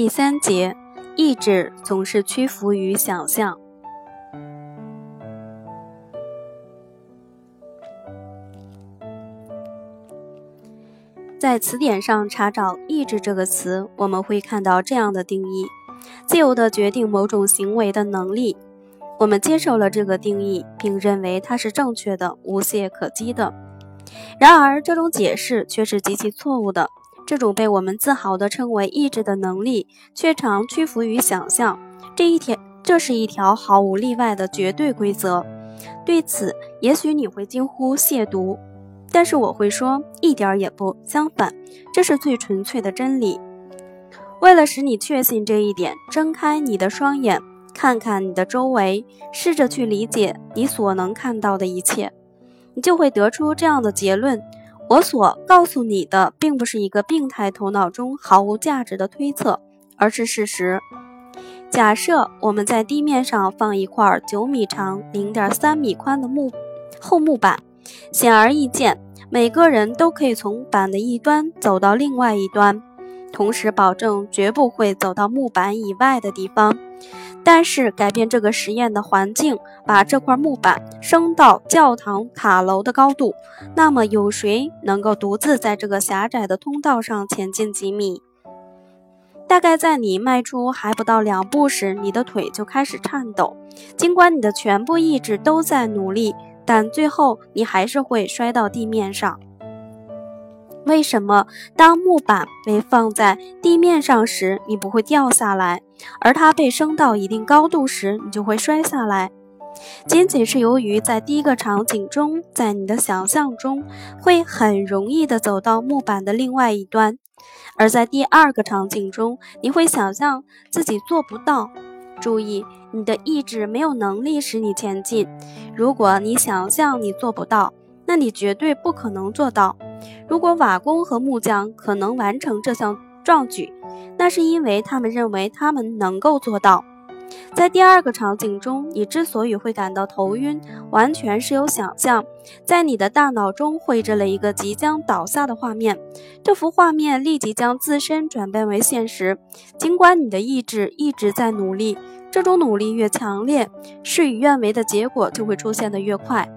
第三节，意志总是屈服于想象。在词典上查找“意志”这个词，我们会看到这样的定义：自由地决定某种行为的能力。我们接受了这个定义，并认为它是正确的、无懈可击的。然而，这种解释却是极其错误的。这种被我们自豪地称为意志的能力，却常屈服于想象。这一条，这是一条毫无例外的绝对规则。对此，也许你会惊呼亵渎。但是我会说，一点也不相反，这是最纯粹的真理。为了使你确信这一点，睁开你的双眼，看看你的周围，试着去理解你所能看到的一切，你就会得出这样的结论：我所告诉你的，并不是一个病态头脑中毫无价值的推测，而是事实。假设我们在地面上放一块九米长、零点三米宽的木厚木板。显而易见，每个人都可以从板的一端走到另外一端，同时保证绝不会走到木板以外的地方。但是，改变这个实验的环境，把这块木板升到教堂塔楼的高度，那么有谁能够独自在这个狭窄的通道上前进几米？大概在你迈出还不到两步时，你的腿就开始颤抖，尽管你的全部意志都在努力。但最后你还是会摔到地面上。为什么当木板被放在地面上时，你不会掉下来，而它被升到一定高度时，你就会摔下来？仅仅是由于在第一个场景中，在你的想象中会很容易的走到木板的另外一端，而在第二个场景中，你会想象自己做不到。注意，你的意志没有能力使你前进。如果你想象你做不到，那你绝对不可能做到。如果瓦工和木匠可能完成这项壮举，那是因为他们认为他们能够做到。在第二个场景中，你之所以会感到头晕，完全是由想象在你的大脑中绘制了一个即将倒下的画面。这幅画面立即将自身转变为现实，尽管你的意志一直在努力。这种努力越强烈，事与愿违的结果就会出现的越快。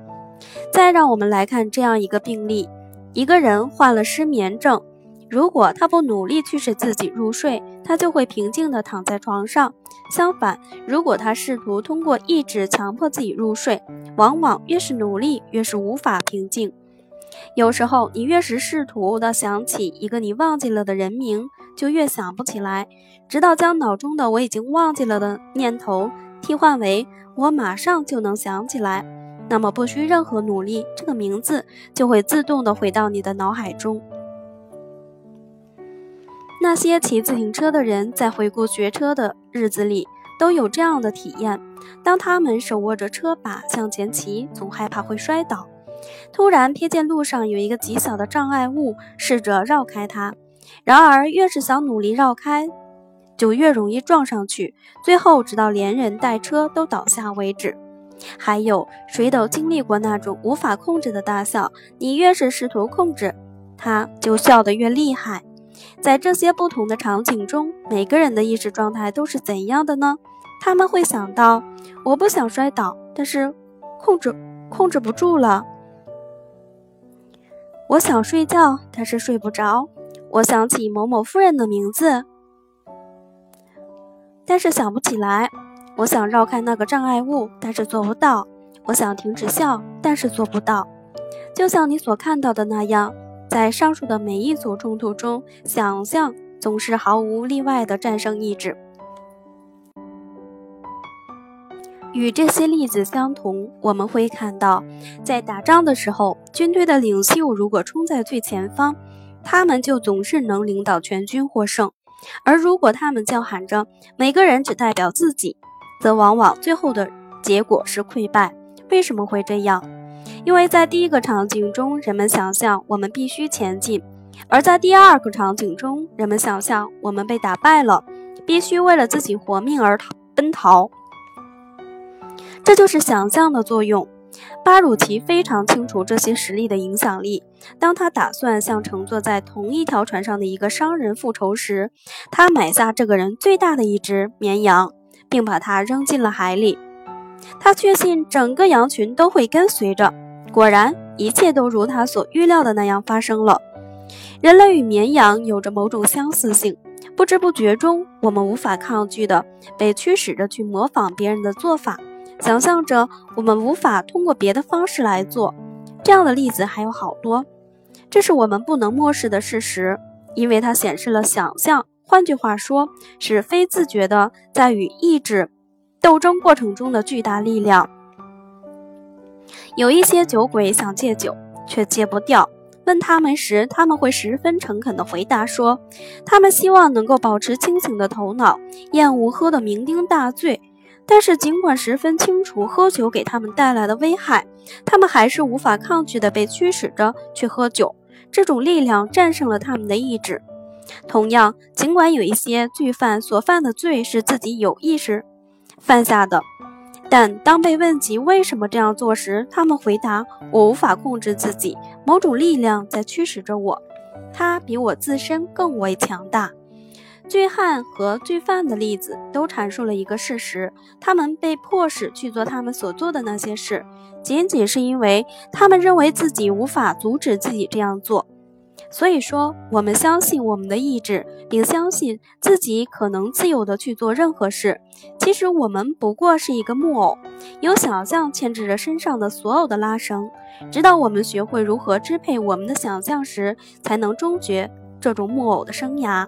再让我们来看这样一个病例：一个人患了失眠症，如果他不努力去使自己入睡，他就会平静地躺在床上。相反，如果他试图通过意志强迫自己入睡，往往越是努力，越是无法平静。有时候，你越是试图的想起一个你忘记了的人名，就越想不起来，直到将脑中的“我已经忘记了”的念头替换为“我马上就能想起来”，那么不需任何努力，这个名字就会自动的回到你的脑海中。那些骑自行车的人在回顾学车的日子里都有这样的体验：当他们手握着车把向前骑，总害怕会摔倒。突然瞥见路上有一个极小的障碍物，试着绕开它。然而，越是想努力绕开，就越容易撞上去，最后直到连人带车都倒下为止。还有，谁都经历过那种无法控制的大笑，你越是试图控制，它就笑得越厉害。在这些不同的场景中，每个人的意识状态都是怎样的呢？他们会想到：我不想摔倒，但是控制控制不住了。我想睡觉，但是睡不着。我想起某某夫人的名字，但是想不起来。我想绕开那个障碍物，但是做不到。我想停止笑，但是做不到。就像你所看到的那样，在上述的每一组冲突中，想象总是毫无例外的战胜意志。与这些例子相同，我们会看到，在打仗的时候，军队的领袖如果冲在最前方，他们就总是能领导全军获胜；而如果他们叫喊着每个人只代表自己，则往往最后的结果是溃败。为什么会这样？因为在第一个场景中，人们想象我们必须前进；而在第二个场景中，人们想象我们被打败了，必须为了自己活命而逃奔逃。这就是想象的作用。巴鲁奇非常清楚这些实力的影响力。当他打算向乘坐在同一条船上的一个商人复仇时，他买下这个人最大的一只绵羊，并把它扔进了海里。他确信整个羊群都会跟随着。果然，一切都如他所预料的那样发生了。人类与绵羊有着某种相似性，不知不觉中，我们无法抗拒地被驱使着去模仿别人的做法，想象着我们无法通过别的方式来做。这样的例子还有好多，这是我们不能漠视的事实，因为它显示了想象，换句话说，是非自觉的在与意志斗争过程中的巨大力量。有一些酒鬼想戒酒，却戒不掉。问他们时，他们会十分诚恳地回答说：“他们希望能够保持清醒的头脑，厌恶喝得酩酊大醉。但是，尽管十分清楚喝酒给他们带来的危害，他们还是无法抗拒地被驱使着去喝酒。这种力量战胜了他们的意志。同样，尽管有一些罪犯所犯的罪是自己有意识犯下的。”但当被问及为什么这样做时，他们回答：“我无法控制自己，某种力量在驱使着我，它比我自身更为强大。”醉汉和罪犯的例子都阐述了一个事实：他们被迫使去做他们所做的那些事，仅仅是因为他们认为自己无法阻止自己这样做。所以说，我们相信我们的意志，并相信自己可能自由地去做任何事。其实，我们不过是一个木偶，有想象牵制着身上的所有的拉绳。直到我们学会如何支配我们的想象时，才能终结这种木偶的生涯。